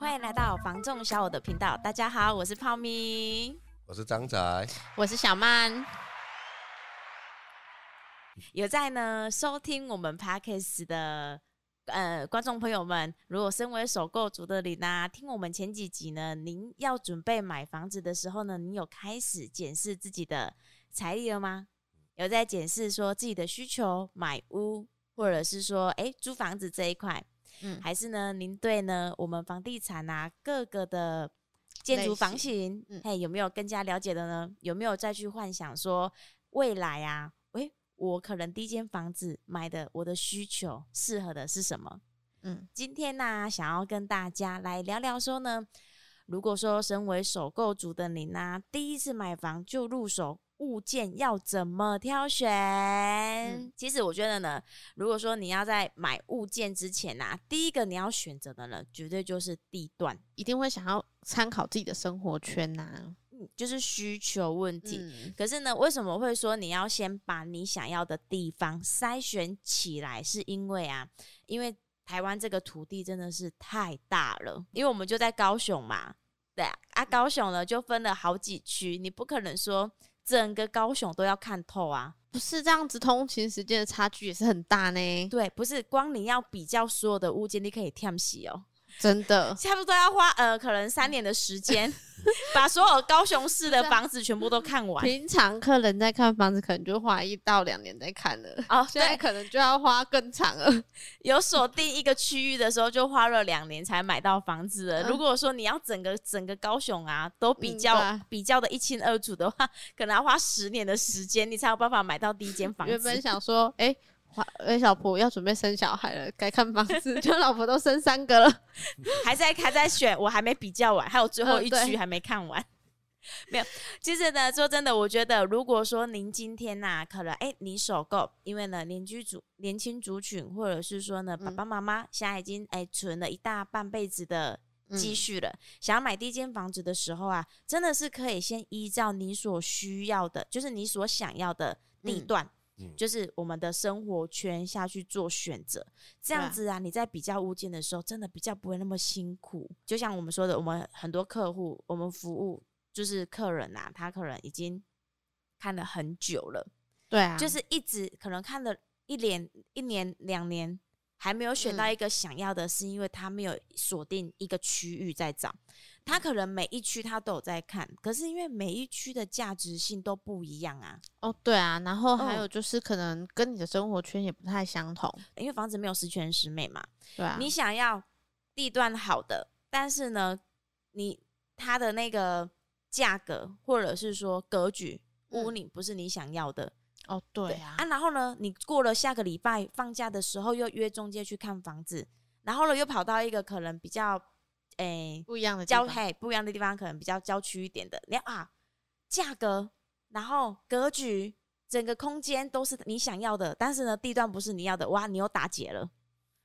欢迎来到房仲小我的频道。大家好，我是泡咪，我是张仔，我是小曼。有在呢收听我们 Podcast 的呃观众朋友们，如果身为首购族的你呢，听我们前几集呢，您要准备买房子的时候呢，您有开始检视自己的财力了吗？有在检视说自己的需求，买屋或者是说哎租房子这一块。嗯，还是呢？您对呢？我们房地产啊，各个的建筑房型，嗯，嘿，有没有更加了解的呢？有没有再去幻想说未来啊？诶，我可能第一间房子买的，我的需求适合的是什么？嗯，今天呢，啊，想要跟大家来聊聊说呢，如果说身为首购族的您啊，第一次买房就入手。物件要怎么挑选？嗯，其实我觉得呢，如果说你要在买物件之前呐，啊，第一个你要选择的呢，绝对就是地段，一定会想要参考自己的生活圈呐，嗯，就是需求问题。嗯。可是呢，为什么会说你要先把你想要的地方筛选起来？是因为啊，因为台湾这个土地真的是太大了，因为我们就在高雄嘛，对啊，啊，高雄呢就分了好几区，你不可能说。整个高雄都要看透啊，不是这样子，通勤时间的差距也是很大呢。对，不是光你要比较所有的物件，你可以跳洗哦。真的，差不多要花呃，可能三年的时间，把所有高雄市的房子全部都看完。平常客人在看房子，可能就花一到两年在看了。哦，现在可能就要花更长了。有锁定一个区域的时候，就花了两年才买到房子了。嗯、如果说你要整个整个高雄啊，都比较、嗯、比较的一清二楚的话，可能要花十年的时间，你才有办法买到第一间房子。原本想说，哎、欸。哎，小婆要准备生小孩了，该看房子。就老婆都生三个了，还在还在选，我还没比较完，还有最后一区还没看完。没有，其实呢，说真的，我觉得如果说您今天呐、啊，可能哎，你首购，因为呢，年居族年轻族群，或者是说呢，爸爸妈妈现在已经哎存了一大半辈子的积蓄了，嗯、想要买第一间房子的时候啊，真的是可以先依照你所需要的，就是你所想要的地段。嗯就是我们的生活圈下去做选择，这样子啊，你在比较物件的时候，真的比较不会那么辛苦。就像我们说的，我们很多客户，我们服务就是客人呐，他可能已经看了很久了，对啊，就是一直可能看了一年、一年、两年。还没有选到一个想要的，是因为他没有锁定一个区域在找，他可能每一区他都有在看，可是因为每一区的价值性都不一样啊。哦，对啊，然后还有就是可能跟你的生活圈也不太相同，因为房子没有十全十美嘛。对啊，你想要地段好的，但是呢，你它的那个价格或者是说格局屋龄不是你想要的。哦，对啊，啊，然后呢，你过了下个礼拜放假的时候，又约中介去看房子，然后呢，又跑到一个可能比较，诶、欸，不一样的郊嘿，不一样的地方，可能比较郊区一点的，你啊，价格，然后格局，整个空间都是你想要的，但是呢，地段不是你要的，哇，你又打劫了。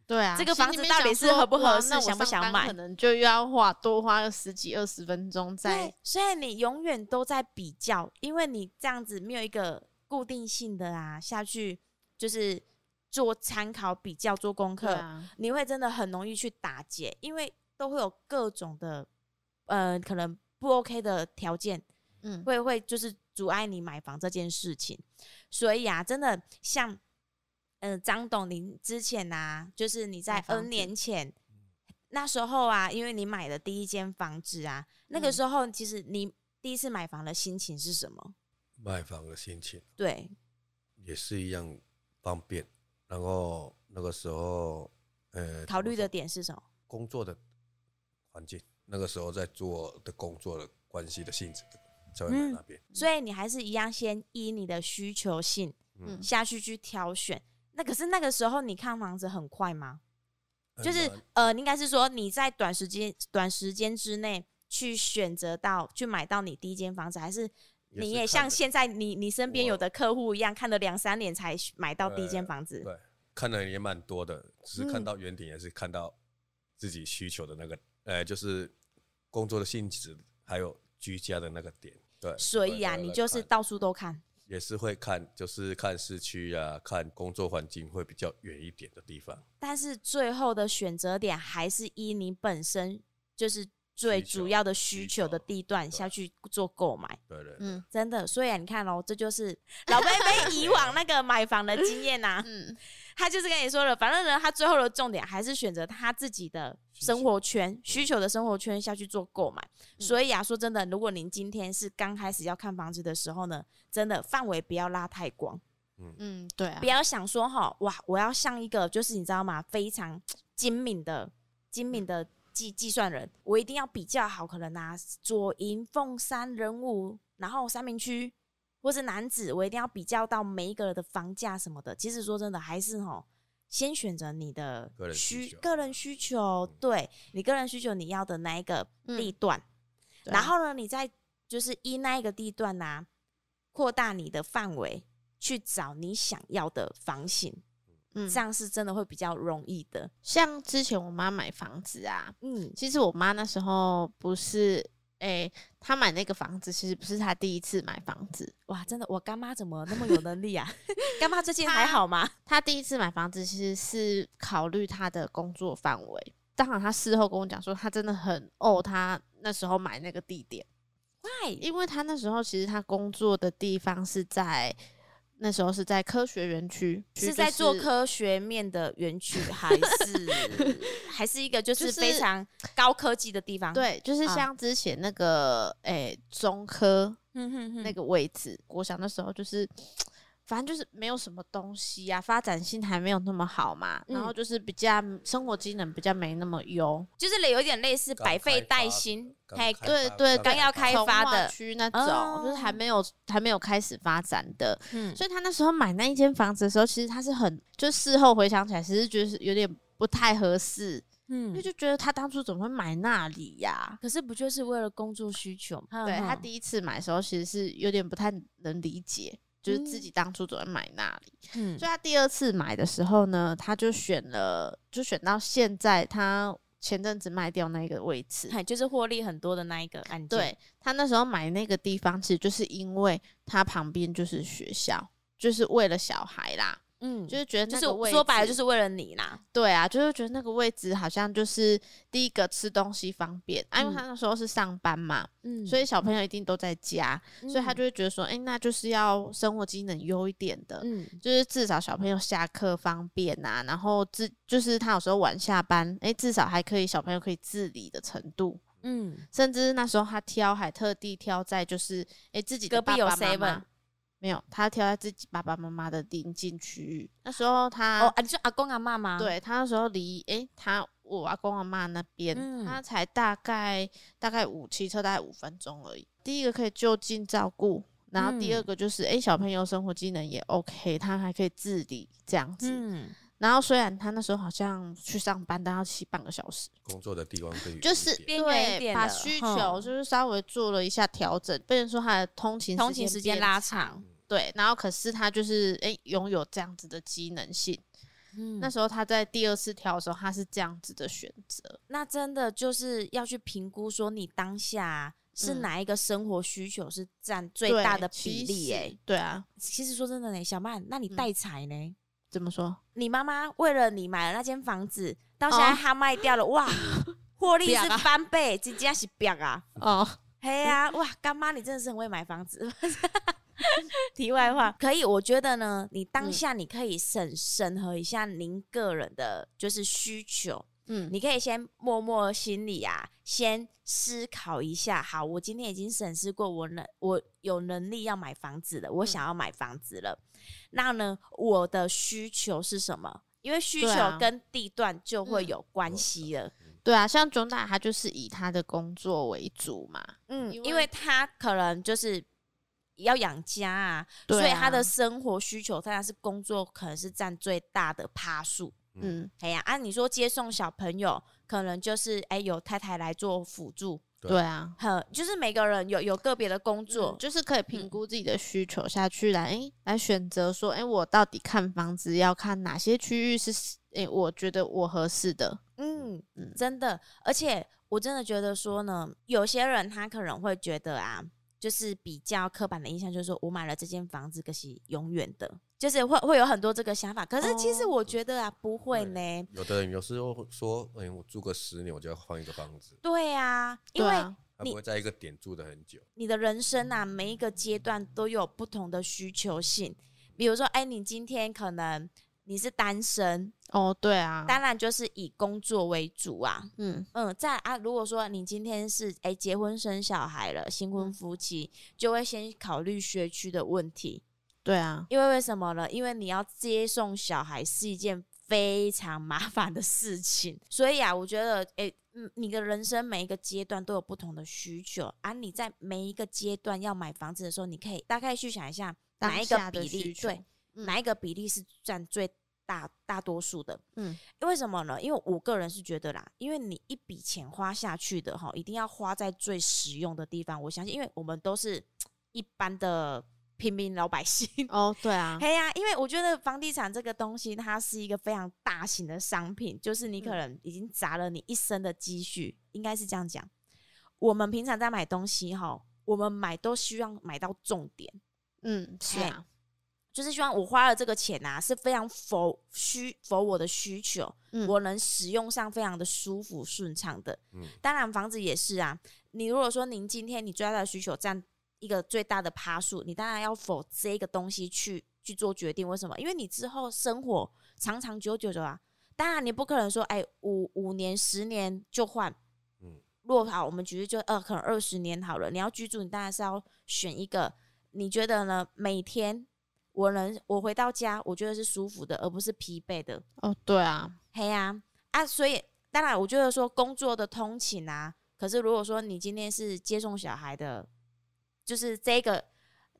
对啊，这个房子到底是合不合适，想不想买？可能就又要花多花个十几二十分钟在。所以你永远都在比较，因为你这样子没有一个。固定性的啊，下去就是做参考比较做功课，啊，你会真的很容易去打结，因为都会有各种的呃可能不 OK 的条件，嗯，会会就是阻碍你买房这件事情。所以啊，真的像呃张董，您之前啊，就是你在 N 年前那时候啊，因为你买的第一间房子啊，那个时候其实你第一次买房的心情是什么？卖房的心情，对，也是一样方便。然后那个时候，呃，考虑的点是什么？工作的环境，那个时候在做的工作的关系的性质，在那边。所以你还是一样，先依你的需求性，嗯，下去去挑选。那可是那个时候你看房子很快吗？就是呃，应该是说你在短时间短时间之内去选择到去买到你第一间房子，还是？你也像现在你你身边有的客户一样，看了两三年才买到第一间房子。对，看的也蛮多的，只是看到原点，也是看到自己需求的那个，呃、嗯，就是工作的性质，还有居家的那个点。对，所以啊，你就是到处都看。也是会看，就是看市区啊，看工作环境会比较远一点的地方。但是最后的选择点还是依你本身就是最主要的需求的地段下去做购买。对对，对，嗯真的，所以啊，你看哦，这就是 老贝贝以往那个买房的经验呐、啊。嗯，他就是跟你说了，反正呢，他最后的重点还是选择他自己的生活圈需求的生活圈下去做购买。嗯、所以啊，说真的，如果您今天是刚开始要看房子的时候呢，真的范围不要拉太广。嗯嗯，对啊，不要想说哈，哇，我要像一个就是你知道吗，非常精明的精明的计计算人，我一定要比较好，可能拿左营、凤山、人武，然后三明区或是男子，我一定要比较到每一个人的房价什么的。其实说真的，还是吼，先选择你的需个人需求，对你个人需求你要的那一个地段，嗯、然后呢，你再就是依那一个地段呐、啊，扩大你的范围。去找你想要的房型，嗯，这样是真的会比较容易的。像之前我妈买房子啊，嗯，其实我妈那时候不是，哎、欸，她买那个房子其实不是她第一次买房子。哇，真的，我干妈怎么那么有能力啊？干妈最近还好吗？她第一次买房子其实是考虑她的工作范围。当然，她事后跟我讲说，她真的很哦，她那时候买那个地点，Why？因为她那时候其实她工作的地方是在。那时候是在科学园区，是在做科学面的园区，还是 还是一个就是非常高科技的地方？对，就是像之前那个诶中科那个位置，我想那时候就是。反正就是没有什么东西呀、啊，发展性还没有那么好嘛，嗯、然后就是比较生活机能比较没那么优，就是有点类似百废待兴，对对对，刚要开发的区那种，哦、就是还没有还没有开始发展的，嗯，所以他那时候买那一间房子的时候，其实他是很，就事后回想起来，其实觉得是有点不太合适，嗯，因为就觉得他当初怎么会买那里呀、啊？可是不就是为了工作需求吗？对，他第一次买的时候，其实是有点不太能理解。就是自己当初怎么买那里，嗯，所以他第二次买的时候呢，他就选了，就选到现在他前阵子卖掉那个位置，就是获利很多的那一个案件。对，他那时候买那个地方，其实就是因为他旁边就是学校，就是为了小孩啦。嗯，就是觉得就是说白了就是为了你啦。对啊，就是觉得那个位置好像就是第一个吃东西方便，因为他那时候是上班嘛，嗯，所以小朋友一定都在家，嗯、所以他就会觉得说，哎、欸，那就是要生活机能优一点的，嗯，就是至少小朋友下课方便啊，然后自就是他有时候晚下班，哎、欸，至少还可以小朋友可以自理的程度，嗯，甚至那时候他挑还特地挑在就是哎、欸、自己的爸爸。没有，他挑在自己爸爸妈妈的邻近区域。那时候他哦，你说阿公阿妈吗？对，他那时候离诶，他我阿公阿妈那边，嗯、他才大概大概五骑车大概五分钟而已。第一个可以就近照顾，然后第二个就是诶、嗯，小朋友生活技能也 OK，他还可以自理这样子。嗯、然后虽然他那时候好像去上班，但要骑半个小时。工作的地方可以就是对，把需求就是稍微做了一下调整，不能说他的通勤通勤时间拉长。对，然后可是他就是诶，拥有这样子的机能性。嗯，那时候他在第二次挑的时候，他是这样子的选择。那真的就是要去评估说，你当下是哪一个生活需求是占最大的比例？诶，对啊。其实说真的呢，小曼，那你带财呢？嗯，怎么说？你妈妈为了你买了那间房子，到现在她卖掉了，哦，哇，获利是翻倍，直接是彪啊！哦，嘿呀，哇，干妈你真的是很会买房子。题外话，可以，我觉得呢，你当下你可以审审核一下您个人的就是需求，嗯，你可以先默默心里啊，先思考一下。好，我今天已经审视过，我能，我有能力要买房子了，我想要买房子了。嗯、那呢，我的需求是什么？因为需求跟地段就会有关系了。对啊，像中大他就是以他的工作为主嘛，嗯，因为，他可能就是。要养家啊，所以他的生活需求当然是工作，可能是占最大的趴数。嗯，哎呀，按、啊、你说接送小朋友，可能就是哎、欸、有太太来做辅助。对啊，很就是每个人有有个别的工作，嗯、就是可以评估自己的需求下去来哎、欸、来选择说哎、欸、我到底看房子要看哪些区域是哎、欸、我觉得我合适的。嗯嗯，真的，而且我真的觉得说呢，有些人他可能会觉得啊。就是比较刻板的印象，就是说我买了这间房子，可是永远的，就是会会有很多这个想法。可是其实我觉得啊，哦、不会呢。有的人有时候说，哎、欸，我住个十年，我就要换一个房子。对啊，因为你不会在一个点住的很久。你的人生啊，每一个阶段都有不同的需求性。比如说，哎、欸，你今天可能。你是单身哦，对啊，当然就是以工作为主啊，嗯。嗯，在啊，如果说你今天是哎、欸、结婚生小孩了，新婚夫妻、嗯、就会先考虑学区的问题，对啊，因为为什么呢？因为你要接送小孩是一件非常麻烦的事情，所以啊，我觉得哎，嗯、欸，你的人生每一个阶段都有不同的需求啊，你在每一个阶段要买房子的时候，你可以大概去想一下哪一个比例对。嗯、哪一个比例是占最大大多数的？嗯，因为什么呢？因为我个人是觉得啦，因为你一笔钱花下去的哈，一定要花在最实用的地方。我相信，因为我们都是一般的平民老百姓哦，对啊，嘿呀、啊，因为我觉得房地产这个东西，它是一个非常大型的商品，就是你可能已经砸了你一生的积蓄，应该是这样讲。我们平常在买东西哈，我们买都希望买到重点，嗯，是啊。就是希望我花了这个钱啊，是非常否需否我的需求，嗯，我能使用上非常的舒服顺畅的。嗯，当然房子也是啊。你如果说您今天你最大的需求占一个最大的趴数，你当然要否这个东西去去做决定。为什么？因为你之后生活长长久久的啊，当然你不可能说，哎，五五年十年就换。嗯，若好，我们举例就呃，可能二十年好了。你要居住，你当然是要选一个你觉得呢？每天。我能，我回到家，我觉得是舒服的，而不是疲惫的。哦，对啊，嘿呀，啊，所以当然，我觉得说工作的通勤啊，可是如果说你今天是接送小孩的，就是这个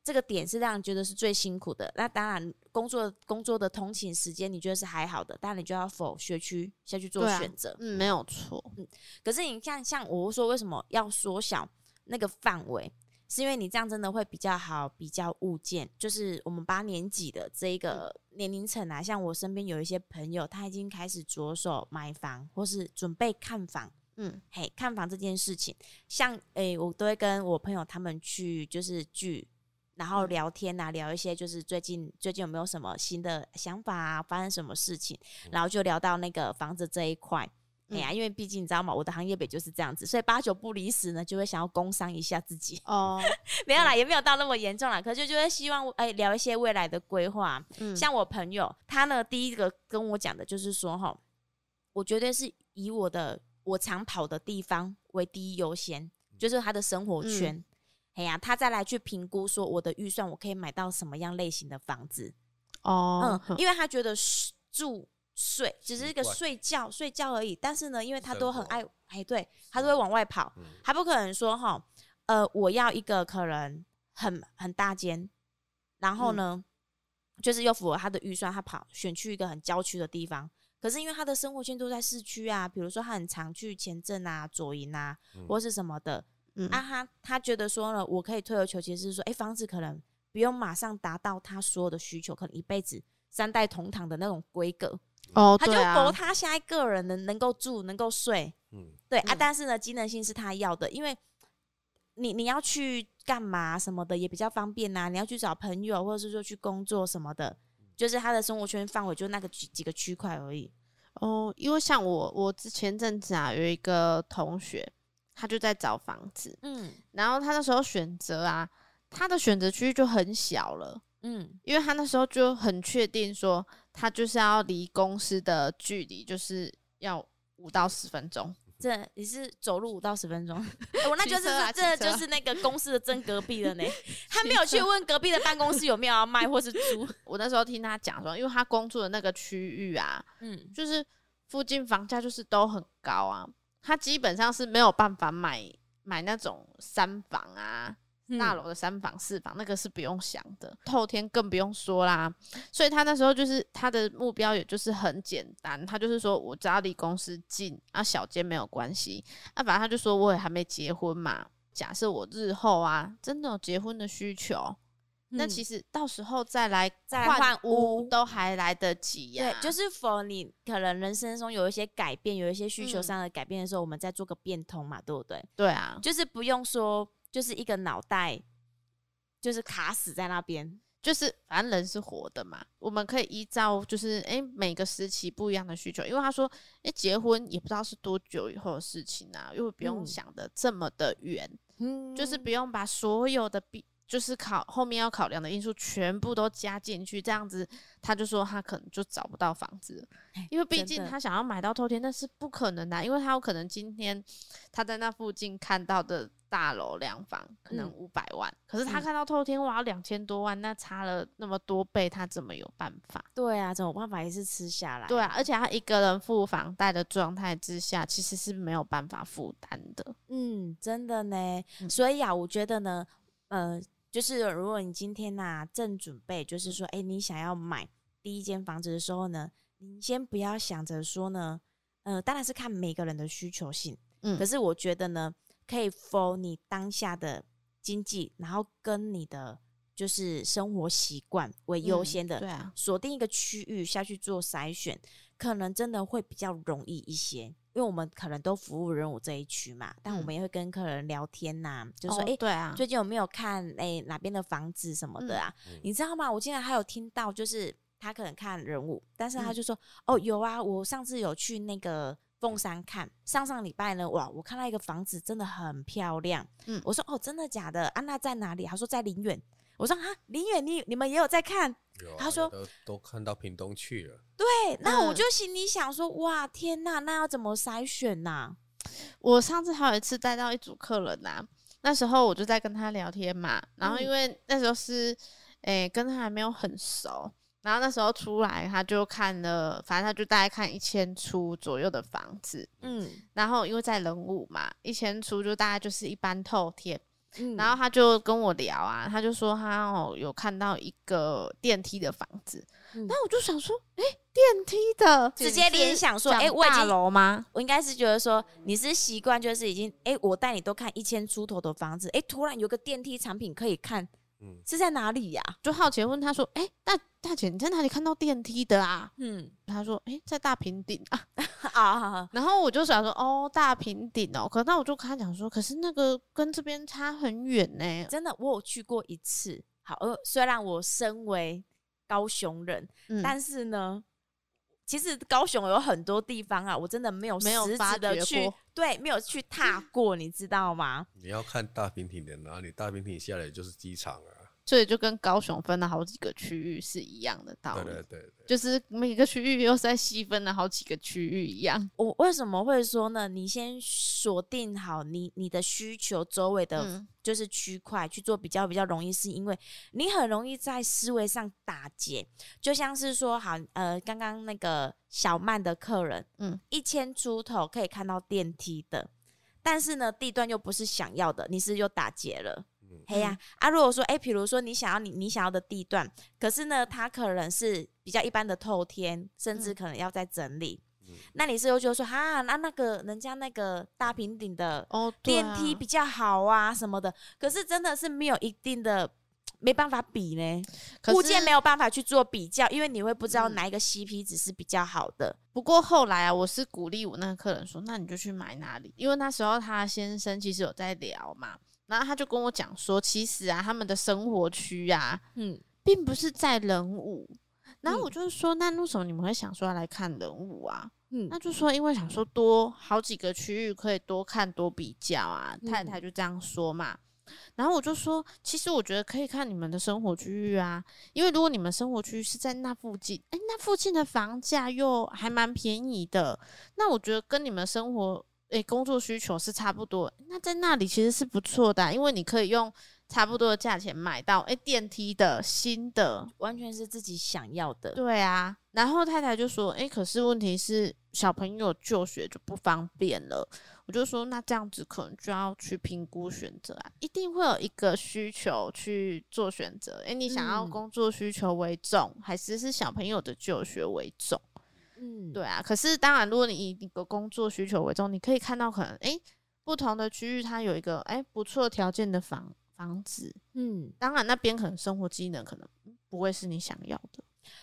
这个点是让你觉得是最辛苦的。那当然，工作工作的通勤时间你觉得是还好的，但你就要否学区下去做选择。嗯，没有错。嗯，可是你看像我说，为什么要缩小那个范围？是因为你这样真的会比较好，比较物件，就是我们八年级的这一个年龄层啊，像我身边有一些朋友，他已经开始着手买房，或是准备看房。嗯，嘿，看房这件事情，像诶、欸，我都会跟我朋友他们去就是聚，然后聊天啊，聊一些就是最近最近有没有什么新的想法啊，发生什么事情，然后就聊到那个房子这一块。哎呀，因为毕竟你知道吗？我的行业本就是这样子，所以八九不离十呢，就会想要工伤一下自己哦。没有啦，也没有到那么严重啦。可是就就会希望哎、欸、聊一些未来的规划。嗯，像我朋友他呢，第一个跟我讲的就是说哈，我绝对是以我的我常跑的地方为第一优先，就是他的生活圈。哎、嗯、呀，他再来去评估说我的预算我可以买到什么样类型的房子哦。嗯，因为他觉得住。睡只是一个睡觉睡觉而已，但是呢，因为他都很爱，哎，对，他都会往外跑，他不可能说哈，呃，我要一个可能很很大间，然后呢，嗯、就是又符合他的预算，他跑选去一个很郊区的地方，可是因为他的生活圈都在市区啊，比如说他很常去前镇啊、左营啊，或是什么的，嗯、啊，他他觉得说呢，我可以退而求其次，说，哎，房子可能不用马上达到他所有的需求，可能一辈子三代同堂的那种规格。哦，他就博他下一个人能能够住能够睡，嗯，对啊，但是呢，机能性是他要的，因为你你要去干嘛什么的也比较方便呐、啊，你要去找朋友或者是说去工作什么的，就是他的生活圈范围就那个几几个区块而已。哦，因为像我我之前阵子啊有一个同学，他就在找房子，嗯，然后他那时候选择啊，他的选择区域就很小了。嗯，因为他那时候就很确定说，他就是要离公司的距离就是要五到十分钟。这你是走路五到十分钟？我那就是这就是那个公司的正隔壁了呢。他没有去问隔壁的办公室有没有要卖或是租。我那时候听他讲说，因为他工作的那个区域啊，嗯，就是附近房价就是都很高啊，他基本上是没有办法买买那种三房啊。大楼的三房四房，那个是不用想的，透天更不用说啦。所以他那时候就是他的目标，也就是很简单，他就是说我只要离公司近，啊小间没有关系。那反正他就说我也还没结婚嘛，假设我日后啊真的有结婚的需求，嗯、那其实到时候再来再换屋都还来得及呀、啊。对，就是否你可能人生中有一些改变，有一些需求上的改变的时候，嗯、我们再做个变通嘛，对不对？对啊，就是不用说。就是一个脑袋就是卡死在那边。就是反正人是活的嘛，我们可以依照就是诶、欸、每个时期不一样的需求，因为他说诶、欸、结婚也不知道是多久以后的事情啊，因为不用想的这么的远，嗯，就是不用把所有的必就是考后面要考量的因素全部都加进去，这样子他就说他可能就找不到房子，因为毕竟他想要买到透天，那是不可能的，因为他有可能今天他在那附近看到的。大楼两房可能五百万，嗯，可是他看到透天哇两千多万，那差了那么多倍，他怎么有办法？对啊，怎么办法也是吃下来。对啊，而且他一个人付房贷的状态之下，其实是没有办法负担的。嗯，真的呢。所以啊，我觉得呢，呃，就是如果你今天呐、啊、正准备，就是说，哎、欸，你想要买第一间房子的时候呢，你先不要想着说呢，呃，当然是看每个人的需求性。嗯，可是我觉得呢。可以 for 你当下的经济，然后跟你的就是生活习惯为优先的，对啊，锁定一个区域下去做筛选，可能真的会比较容易一些，因为我们可能都服务人武这一区嘛，但我们也会跟客人聊天呐、啊，就说哎，对啊，最近有没有看哎哪边的房子什么的啊？你知道吗？我竟然还有听到，就是他可能看人物，但是他就说哦有啊，我上次有去那个。凤山看上上礼拜呢，哇，我看到一个房子真的很漂亮。嗯，我说哦，真的假的？安、啊、娜在哪里？他说在林远。我说啊，林远，你你们也有在看？他说都都看到屏东去了。对，那我就心里想说，哇，天呐，那要怎么筛选呐、啊？我上次还有一次带到一组客人呐、啊，那时候我就在跟他聊天嘛，然后因为那时候是，诶、欸，跟他还没有很熟。然后那时候出来，他就看了，反正他就大概看一千出左右的房子，嗯，然后因为在人物嘛，一千出就大概就是一般透天，嗯，然后他就跟我聊啊，他就说他哦有看到一个电梯的房子，嗯，那我就想说，哎，电梯的，直接联想说，哎，大楼吗？我应该是觉得说你是习惯，就是已经，哎，我带你都看一千出头的房子，哎，突然有个电梯产品可以看。是在哪里呀、啊？就好奇问他说：“哎、欸，大大姐，你在哪里看到电梯的啊？”嗯，他说：“哎、欸，在大平顶啊。”啊，然后我就想说：“哦，大平顶哦。”可那我就跟他讲说：“可是那个跟这边差很远呢。”真的，我有去过一次。好，呃，虽然我身为高雄人，嗯、但是呢，其实高雄有很多地方啊，我真的没有实质的去，对，没有去踏过，你知道吗？你要看大平顶的哪里？大平顶下来就是机场啊。所以就跟高雄分了好几个区域是一样的道理，对对对，就是每个区域又是在细分了好几个区域一样。我为什么会说呢？你先锁定好你你的需求周围的，就是区块去做比较比较容易，是因为你很容易在思维上打结。就像是说，好呃，刚刚那个小曼的客人，嗯，一千出头可以看到电梯的，但是呢，地段又不是想要的，你是又打结了。嘿呀、啊，啊，如果说，哎、欸，比如说你想要你你想要的地段，可是呢，它可能是比较一般的透天，甚至可能要再整理，嗯、那你是又觉得说，哈，那那个人家那个大平顶的哦电梯比较好啊什么的，哦啊、可是真的是没有一定的没办法比呢，物件没有办法去做比较，因为你会不知道哪一个 CP 值是比较好的。嗯、不过后来啊，我是鼓励我那个客人说，那你就去买哪里，因为那时候他先生其实有在聊嘛。然后他就跟我讲说，其实啊，他们的生活区啊，嗯，并不是在人武。然后我就是说，嗯、那为什么你们会想说要来看人武啊？嗯，那就说因为想说多好几个区域可以多看多比较啊。嗯、太太就这样说嘛。然后我就说，其实我觉得可以看你们的生活区域啊，因为如果你们生活区是在那附近，诶，那附近的房价又还蛮便宜的，那我觉得跟你们生活。诶、欸，工作需求是差不多，那在那里其实是不错的，啊，因为你可以用差不多的价钱买到诶、欸，电梯的新的，完全是自己想要的。对啊，然后太太就说：“诶、欸，可是问题是小朋友就学就不方便了。”我就说：“那这样子可能就要去评估选择啊，一定会有一个需求去做选择。诶、欸，你想要工作需求为重，嗯、还是是小朋友的就学为重？”嗯，对啊，可是当然，如果你以一个工作需求为重，你可以看到可能诶不同的区域它有一个诶不错条件的房房子，嗯，当然那边可能生活机能可能不会是你想要的，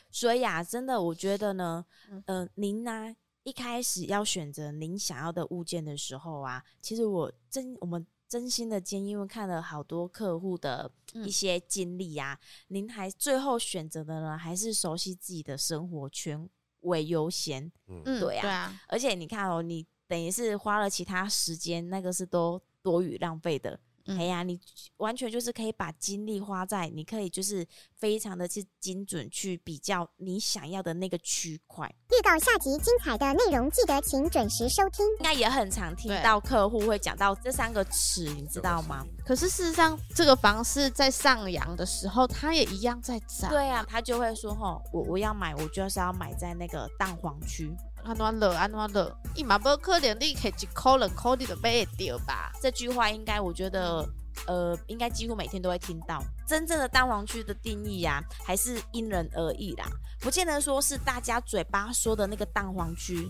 所以啊，真的我觉得呢，嗯、呃，您呢、啊、一开始要选择您想要的物件的时候啊，其实我真我们真心的建议，因为看了好多客户的一些经历啊，您还最后选择的呢，还是熟悉自己的生活圈为优先。嗯，对啊，对啊。而且你看哦，你等于是花了其他时间，那个是都多余浪费的。哎呀，你完全就是可以把精力花在，你可以就是非常的去精准去比较你想要的那个区块。预告下集精彩的内容，记得请准时收听。应该也很常听到客户会讲到这三个词，你知道吗？可是事实上，这个房市在上扬的时候，它也一样在涨。对啊，他就会说：“吼，我我要买，我就是要买在那个蛋黄区。”安怎乐，安怎乐，伊嘛不可能你可以一口两口你就买得到吧？这句话应该，我觉得，呃，应该几乎每天都会听到。真正的蛋黄区的定义呀、啊，还是因人而异啦，不见得说是大家嘴巴说的那个蛋黄区